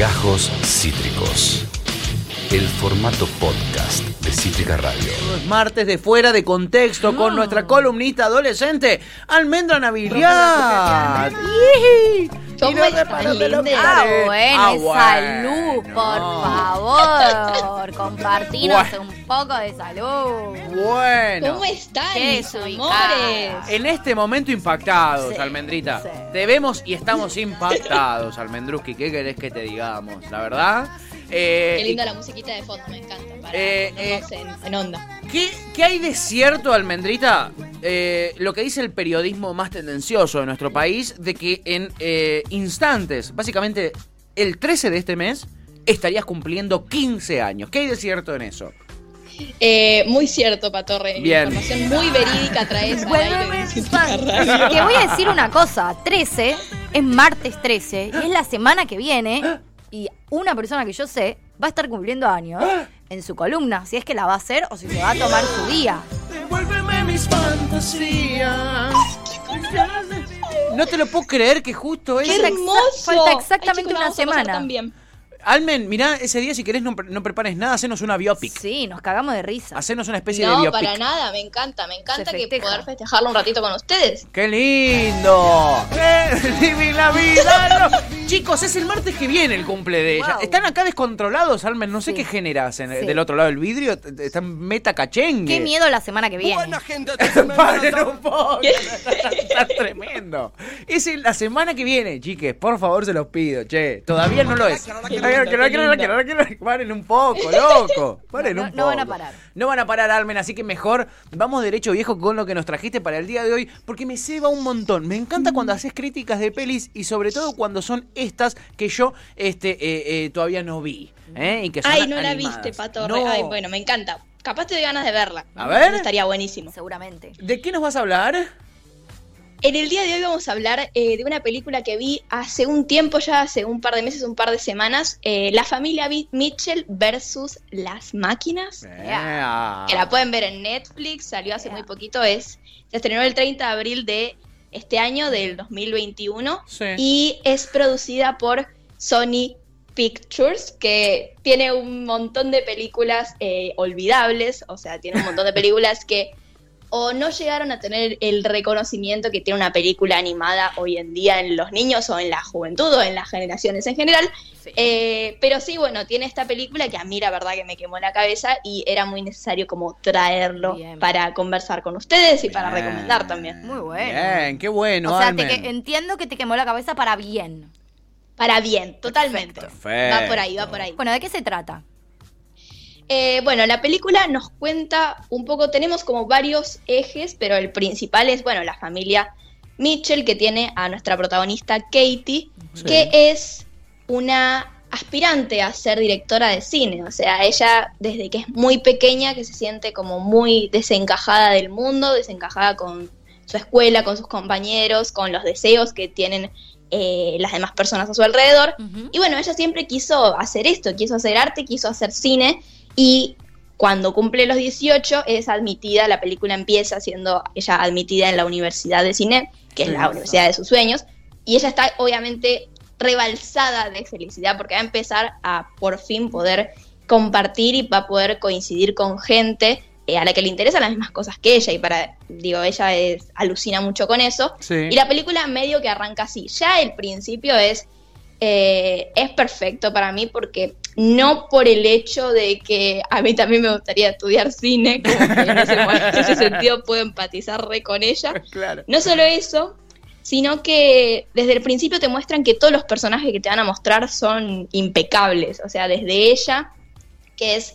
Gajos Cítricos. El formato podcast de Cítrica Radio. Los martes de fuera de contexto con nuestra columnista adolescente, Almendra Navidad. ¿Cómo están, lindes? Ah, bueno, Ah, bueno. salud, por favor. Compartirnos un poco de salud. Bueno. ¿Cómo están, mis amores? En este momento impactados, Sí, Almendrita. sí. Te vemos y estamos impactados, Almendruski. ¿Qué querés que te digamos? La verdad. Eh, Qué linda la musiquita de fondo, me encanta. Para Eh, en, en onda. ¿Qué, qué hay de cierto, Almendrita? Eh, lo que dice el periodismo más tendencioso de nuestro país, de que en eh, instantes, básicamente el 13 de este mes, estarías cumpliendo 15 años. ¿Qué hay de cierto en eso? Eh, muy cierto, Patorre. Bien. Información muy verídica traes. Que voy a decir una cosa, 13 es martes 13 y es la semana que viene y una persona que yo sé va a estar cumpliendo años en su columna, si es que la va a hacer o si se va a tomar su día. Devuélveme mis fantasías. No te lo puedo creer que justo ¡Qué es. Falta hermoso! exactamente una semana. tan bien. Almen, mirá, ese día si querés no, pre- no prepares nada, hacenos una biopic. Sí, nos cagamos de risa. Hacenos una especie de No, biopic. para nada, me encanta. Me encanta que poder festejarlo un ratito con ustedes. ¡Qué lindo! ¡Eh! ¡Viví la vida! no. Chicos, es el martes que viene el cumple de ella. Wow. Están acá descontrolados, Almen. No sé Sí. qué generas en- Sí. del otro lado del vidrio. Están meta cachengue. Qué miedo la semana que viene. Paren un poco. Está, tremendo. Es la semana que viene, chiques. Por favor, se los pido. Che, todavía no lo es. Que no, que no, que no, que no. Paren un poco, loco. Paren No, un no poco. van a parar. No van a parar, Almen. Así que mejor vamos derecho, viejo, con lo que nos trajiste para el día de hoy. Porque me ceba un montón. Me encanta cuando haces críticas de pelis y sobre todo cuando son estas que yo este, eh, eh, todavía no vi. ¿eh? Y que son Ay, no la viste, Patorre. No. Ay, bueno, me encanta. Capaz te doy ganas de verla. A ver. Estaría buenísimo. Seguramente. ¿De qué nos vas a hablar? En el día de hoy vamos a hablar eh, de una película que vi hace un tiempo, ya hace un par de meses, un par de semanas, eh, La familia Mitchell versus las máquinas. Que la pueden ver en Netflix, salió hace Yeah. muy poquito, es se estrenó el 30 de abril de este año, del 2021, Sí. y es producida por Sony Pictures, que tiene un montón de películas eh, olvidables, o sea, tiene un montón de películas que o no llegaron a tener el reconocimiento que tiene una película animada hoy en día en los niños o en la juventud o en las generaciones en general. Sí. Eh, pero sí, bueno, tiene esta película que a mí la verdad que me quemó la cabeza y era muy necesario como traerlo Bien. para conversar con ustedes y para recomendar también. Muy bueno. Bien, qué bueno, o sea, te que- entiendo que te quemó la cabeza para bien. Para bien, totalmente. Perfecto. Va por ahí, va por ahí. Bueno, ¿de qué se trata? Eh, bueno, la película nos cuenta un poco, tenemos como varios ejes, pero el principal es, bueno, la familia Mitchell, que tiene a nuestra protagonista Katie, Sí. que es una aspirante a ser directora de cine. O sea, ella desde que es muy pequeña, que se siente como muy desencajada del mundo, desencajada con su escuela, con sus compañeros, con los deseos que tienen eh, las demás personas a su alrededor. Y bueno, ella siempre quiso hacer esto, quiso hacer arte, quiso hacer cine y cuando cumple los 18 es admitida, la película empieza siendo ella admitida en la Universidad de Cine, que es la universidad de sus sueños, y ella está obviamente rebalsada de felicidad porque va a empezar a por fin poder compartir y va a poder coincidir con gente eh, a la que le interesan las mismas cosas que ella y para, digo, ella es, alucina mucho con eso. Sí. Y la película medio que arranca así. Ya el principio es, eh, es perfecto para mí porque no por el hecho de que a mí también me gustaría estudiar cine, como que en ese, en ese sentido puedo empatizar re con ella. Claro. No solo eso, sino que desde el principio te muestran que todos los personajes que te van a mostrar son impecables. O sea, desde ella, que es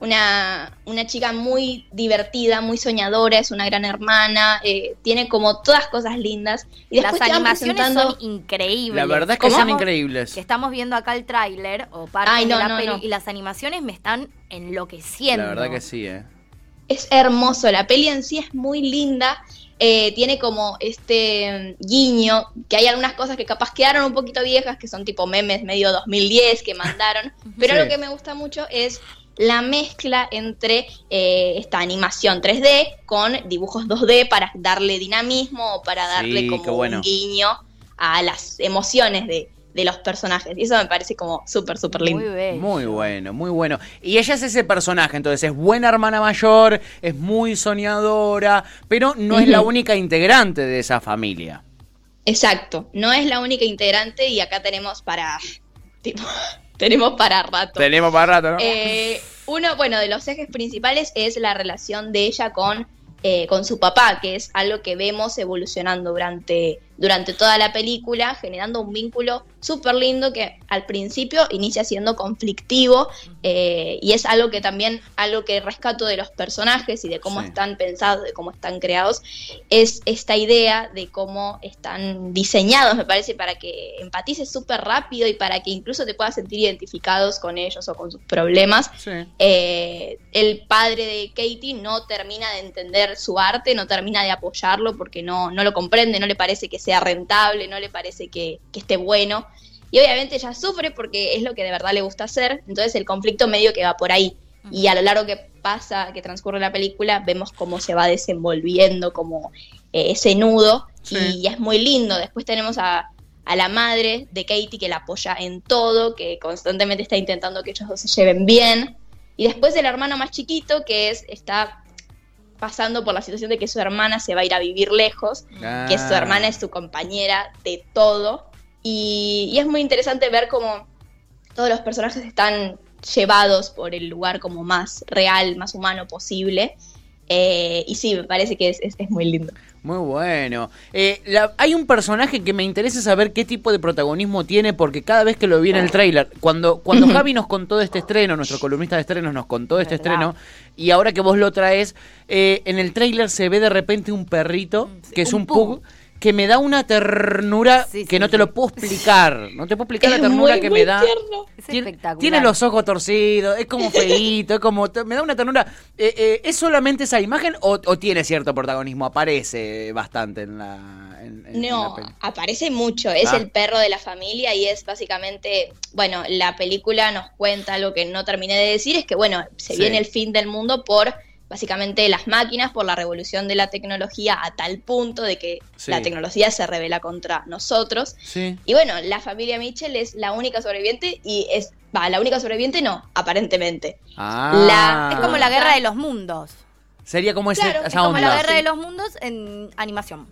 una, una chica muy divertida, muy soñadora, es una gran hermana, eh, tiene como todas cosas lindas. Y después Las animaciones presentando... son increíbles. La verdad es que ¿Cómo? son increíbles. Que estamos viendo acá el tráiler o parte Ay, no, de la no, peli no. y las animaciones me están enloqueciendo. La verdad que sí, ¿eh? Es hermoso, la peli en sí es muy linda. eh, tiene como este mm, guiño, que hay algunas cosas que capaz quedaron un poquito viejas, que son tipo memes medio 2010 que mandaron, pero Sí. lo que me gusta mucho es la mezcla entre eh, esta animación 3D con dibujos 2D para darle dinamismo o para darle Sí, como bueno. un guiño a las emociones de de los personajes. Y eso me parece como súper, súper lindo. Muy bello. Muy bueno, muy bueno. Y ella es ese personaje, entonces es buena hermana mayor, es muy soñadora, pero no es la única integrante de esa familia. Exacto, no es la única integrante y acá tenemos para, tipo, tenemos para rato. Tenemos para rato, ¿no? Eh, uno, bueno, de los ejes principales es la relación de ella con, eh, con su papá, que es algo que vemos evolucionando durante, durante toda la película, generando un vínculo súper lindo que al principio inicia siendo conflictivo eh, y es algo que también, algo que rescato de los personajes y de cómo Sí. están pensados, de cómo están creados, es esta idea de cómo están diseñados, me parece, para que empatices súper rápido y para que incluso te puedas sentir identificados con ellos o con sus problemas. Sí. Eh, el padre de Katie no termina de entender su arte, no termina de apoyarlo porque no, no lo comprende, no le parece que sea rentable, no le parece que, que esté bueno. Y obviamente ella sufre porque es lo que de verdad le gusta hacer, entonces el conflicto medio que va por ahí. Y a lo largo que pasa, que transcurre la película, vemos cómo se va desenvolviendo como eh, ese nudo Sí. y es muy lindo. Después tenemos a, a la madre de Katie que la apoya en todo, que constantemente está intentando que ellos dos se lleven bien. Y después el hermano más chiquito que es está pasando por la situación de que su hermana se va a ir a vivir lejos, que su Ah. hermana es su compañera de todo. Y, y es muy interesante ver cómo todos los personajes están llevados por el lugar como más real, más humano posible. Eh, y sí, me parece que es, es- es muy lindo. Muy bueno. Eh, la- hay un personaje que me interesa saber qué tipo de protagonismo tiene, porque cada vez que lo vi en el tráiler, cuando, cuando. Javi nos contó de este estreno, nuestro columnista de estrenos nos contó de este estreno, y ahora que vos lo traes, eh, en el tráiler se ve de repente un perrito, que es un un pug, pug. Que me da una ternura Sí, que sí, no te lo puedo explicar. No te puedo explicar la ternura muy, que muy me da. tierno. Es Tiene, espectacular. tiene los ojos torcidos, es como feíto, es como. Me da una ternura. Eh, eh, ¿Es solamente esa imagen o, o tiene cierto protagonismo? Aparece bastante en la. en- en- en No, la aparece mucho. Es Ah. el perro de la familia y es básicamente, bueno, la película nos cuenta algo que no terminé de decir, es que, bueno, se Sí. viene el fin del mundo por básicamente las máquinas, por la revolución de la tecnología a tal punto de que Sí. la tecnología se revela contra nosotros. Sí. Y bueno, la familia Mitchell es la única sobreviviente y es, va, la única sobreviviente no, aparentemente. Ah. La- Es como la guerra de los mundos. Sería como ese, Claro, esa es como la guerra Sí. de los mundos en animación.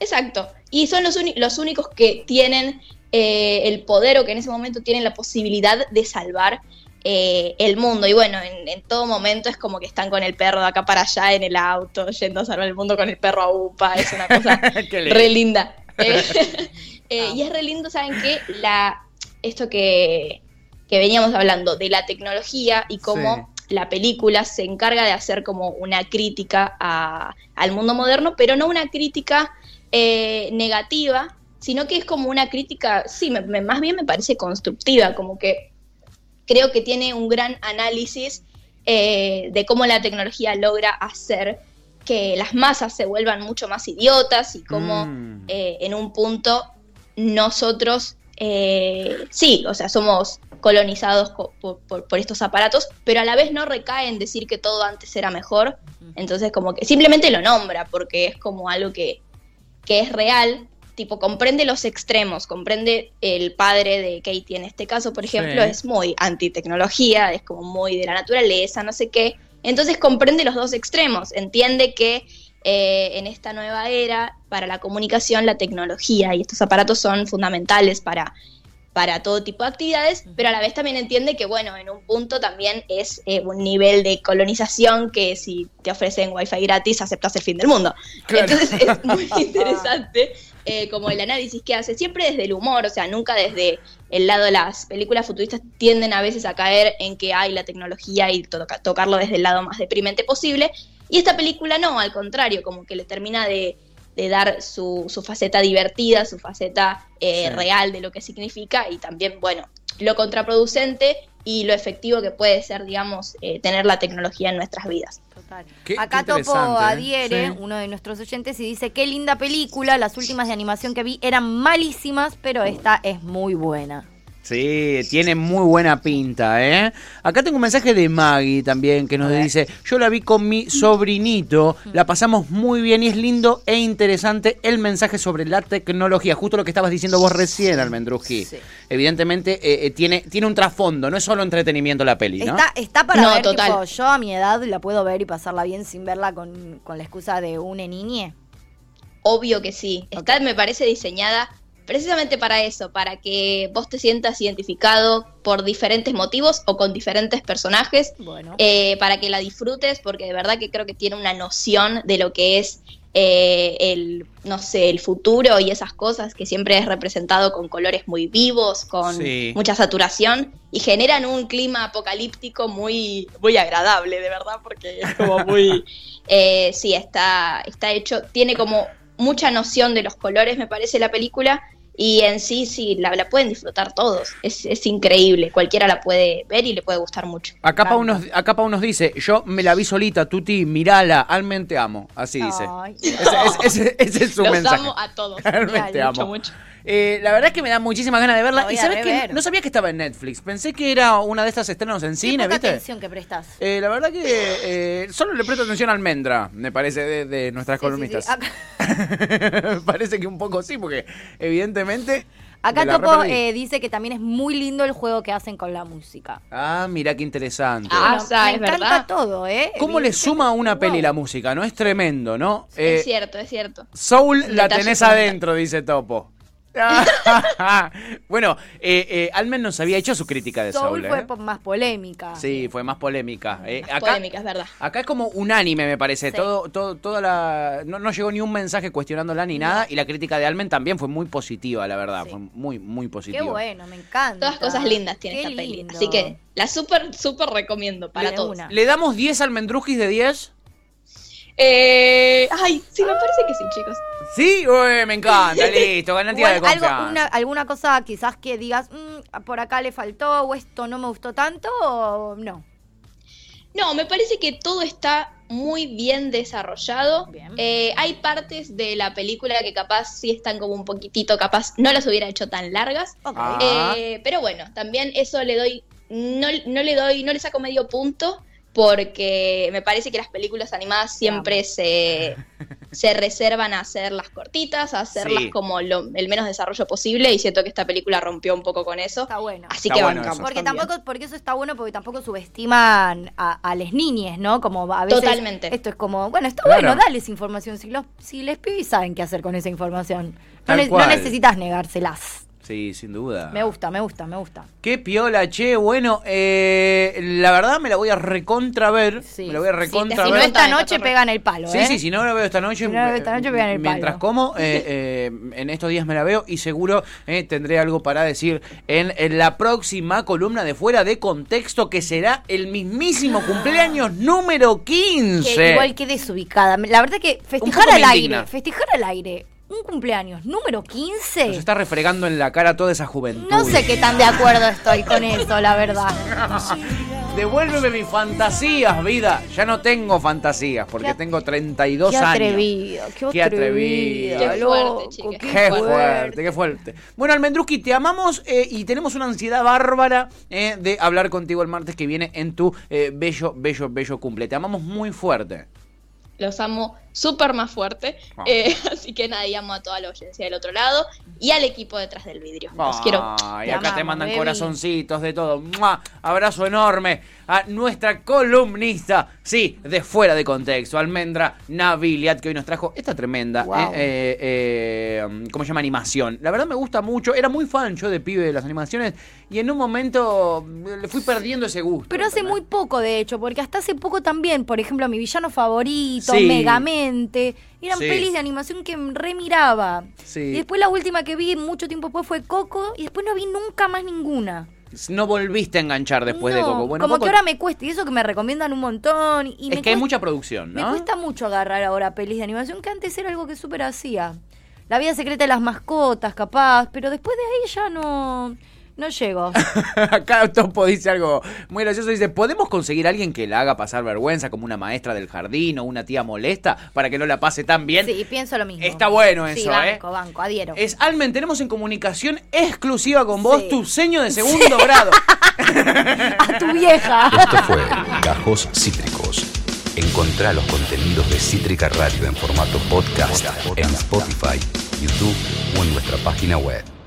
Exacto. Y son los, los únicos que tienen eh, el poder o que en ese momento tienen la posibilidad de salvar eh, el mundo. Y bueno, en, en todo momento es como que están con el perro de acá para allá en el auto, yendo a salvar el mundo con el perro a UPA. Es una cosa re linda. Eh, eh, y es re lindo, ¿saben qué? La, esto que, que veníamos hablando de la tecnología y cómo la película se encarga de hacer como una crítica a- al mundo moderno, pero no una crítica eh, negativa, sino que es como una crítica, sí, me- me- más bien me parece constructiva, como que creo que tiene un gran análisis eh, de cómo la tecnología logra hacer que las masas se vuelvan mucho más idiotas y cómo Mm. eh, en un punto nosotros, eh, sí, o sea, somos colonizados co- por, por- por estos aparatos, pero a la vez no recae en decir que todo antes era mejor. Entonces, como que simplemente lo nombra porque es como algo que, que es real, tipo, comprende los extremos, comprende el padre de Katie en este caso, por ejemplo, Sí. es muy antitecnología, es como muy de la naturaleza, no sé qué. Entonces comprende los dos extremos, entiende que eh, en esta nueva era, para la comunicación, la tecnología y estos aparatos son fundamentales para, para todo tipo de actividades, pero a la vez también entiende que, bueno, en un punto también es eh, un nivel de colonización que si te ofrecen wifi gratis, aceptas el fin del mundo. Claro. Entonces es muy interesante eh, como el análisis que hace, siempre desde el humor, o sea, nunca desde el lado de las películas futuristas tienden a veces a caer en que hay la tecnología y toca- tocarlo desde el lado más deprimente posible. Y esta película no, al contrario, como que le termina de, de dar su, su faceta divertida, su faceta eh, Sí. real de lo que significa y también, bueno, lo contraproducente y lo efectivo que puede ser, digamos, eh, tener la tecnología en nuestras vidas. Qué- Acá qué topo ¿eh? Diere, Sí. uno de nuestros oyentes, y dice, qué linda película, las últimas de animación que vi eran malísimas, pero esta es muy buena. Sí, tiene muy buena pinta, ¿eh? Acá tengo un mensaje de Maggie también que nos dice, yo la vi con mi sobrinito, la pasamos muy bien y es lindo e interesante el mensaje sobre la tecnología, justo lo que estabas diciendo vos recién, Almendruji. Sí. Evidentemente eh, eh, tiene, tiene un trasfondo, no es solo entretenimiento la peli, ¿no? Está, está para No, ver, total. tipo, yo a mi edad la puedo ver y pasarla bien sin verla con, con la excusa de una niñe. Obvio que sí. Está, me parece, diseñada precisamente para eso, para que vos te sientas identificado por diferentes motivos o con diferentes personajes, Bueno. eh, para que la disfrutes, porque de verdad que creo que tiene una noción de lo que es eh, el, no sé, el futuro y esas cosas que siempre es representado con colores muy vivos, con Sí. mucha saturación y generan un clima apocalíptico muy, muy agradable, de verdad, porque es como muy, eh, sí, está, está hecho, tiene como mucha noción de los colores, me parece, la película. Y en sí, sí, la, la pueden disfrutar todos. Es, es increíble. Cualquiera la puede ver y le puede gustar mucho. Acá Pau, nos, acá Pau nos dice, yo me la vi solita, Tuti, mirala, Almen te amo. Así dice. Ay. Ese, ese- ese- ese es su Los mensaje. amo a todos. Realmente Real, mucho, amo. mucho. Eh, la verdad es que me da muchísimas ganas de verla. Y sabes que no sabía que estaba en Netflix. Pensé que era una de estas estrenos en cine, ¿viste? atención que prestas. Eh, la verdad que eh, solo le presto atención a Almendra, me parece, de, de nuestras Sí, columnistas. sí. Parece que un poco sí, porque evidentemente. Acá Topo eh, dice que también es muy lindo el juego que hacen con la música. Ah, mira qué interesante. Ah, Bueno, o sea, me es encanta verdad. todo, ¿eh? ¿Cómo le suma a una peli Wow. la música? ¿No? Es tremendo, ¿no? Eh, es cierto, es cierto. Soul la tenés adentro, dice Topo. bueno, eh, eh, Almen nos había hecho su crítica de Soul. Soul ¿eh? fue po- más polémica. Sí, fue más polémica. Eh, Más acá, polémica, es verdad. acá es como unánime, me parece. Sí. Todo, todo, toda la. No, no llegó ni un mensaje cuestionándola ni nada. Y la crítica de Almen también fue muy positiva, la verdad. Sí. Fue muy, muy positiva. Qué bueno, me encanta. Todas cosas lindas tiene Qué esta peli. lindo. Así que la súper, súper recomiendo para De todos. una. ¿Le damos 10 almendrujis de 10? Eh, ay, sí, me parece que sí, chicos. Sí, Ué, me encanta, listo, garantía de algo, confianza. una- alguna cosa quizás que digas, "Mm, por acá le faltó o esto no me gustó tanto o no. No, me parece que todo está muy bien desarrollado. Bien. Eh, hay partes de la película que capaz sí están como un poquitito, capaz no las hubiera hecho tan largas. Ah. Eh, pero bueno, también eso le doy, no, no le doy, no le saco medio punto porque me parece que las películas animadas siempre se, se reservan a hacerlas cortitas, a hacerlas Sí. como lo- el menos desarrollo posible y siento que esta película rompió un poco con eso. Está bueno. Así Está que bueno bancamos. Porque también. tampoco, porque eso está bueno porque tampoco subestiman a, a las niñas, ¿no? Como a veces Totalmente. esto es como, bueno, está Claro. bueno, dales información. Si los, si les pibes saben qué hacer con esa información. No, ne- necesitas negárselas. Sí, sin duda. Me gusta, me gusta, me gusta. Qué piola, che. Bueno, eh, la verdad me la voy a recontra ver. Sí. Me la voy a Sí, recontra Si no esta noche pegan el palo, Sí, ¿eh? sí, si no la veo esta noche, Si no la veo esta noche, pegan el mientras palo. como, eh, eh, en estos días me la veo y seguro eh, tendré algo para decir en, en la próxima columna de Fuera de Contexto, que será el mismísimo cumpleaños número 15. Que igual que desubicada. La verdad que festejar al indigna. aire, festejar al aire, un cumpleaños número 15. Nos está refregando en la cara toda esa juventud. No sé qué tan de acuerdo estoy con eso, la verdad. Devuélveme mis fantasías, vida. Ya no tengo fantasías porque Qué- tengo 32 Qué años. atrevido, qué Qué atrevido. atrevido. Qué loco, fuerte, chica, qué Qué fuerte, qué fuerte. Bueno, Almendruski, te amamos eh, y tenemos una ansiedad bárbara eh, de hablar contigo el martes que viene en tu eh, bello, bello, bello cumple. Te amamos muy fuerte. Los amo súper más fuerte. Ah. Eh, así que nada, y amo a toda la audiencia del otro lado y al equipo detrás del vidrio. Los quiero. Ay, Te acá te mandan baby. corazoncitos de todo. ¡Mua! Abrazo enorme a nuestra columnista, sí, de fuera de contexto, Almendra Naviliat, que hoy nos trajo esta tremenda, Wow. eh, eh, eh, ¿cómo se llama? Animación. La verdad me gusta mucho. Era muy fan yo de pibe de las animaciones y en un momento le fui perdiendo ese gusto. Pero hace muy poco, de hecho, porque hasta hace poco también, por ejemplo, mi villano favorito, Sí. Eran Sí. pelis de animación que remiraba. Sí. Y después la última que vi mucho tiempo después fue Coco y después no vi nunca más ninguna. No volviste a enganchar después de Coco. Bueno, como Coco- que ahora me cuesta, y eso que me recomiendan un montón. Y es me que hay cuesta- mucha producción, Me cuesta mucho agarrar ahora pelis de animación que antes era algo que súper hacía. La vida secreta de las mascotas, capaz, pero después de ahí ya no. No llego. Acá Topo dice algo muy gracioso. Dice, ¿podemos conseguir a alguien que la haga pasar vergüenza como una maestra del jardín o una tía molesta para que no la pase tan bien? Sí, pienso lo mismo. Está bueno Sí, eso, banco, ¿eh? banco, adhiero. Es Almen, tenemos en comunicación exclusiva con vos Sí. tu seño de segundo grado. A tu vieja. Esto fue Gajos Cítricos. Encontrá los contenidos de Cítrica Radio en formato podcast en Spotify, YouTube o en nuestra página web.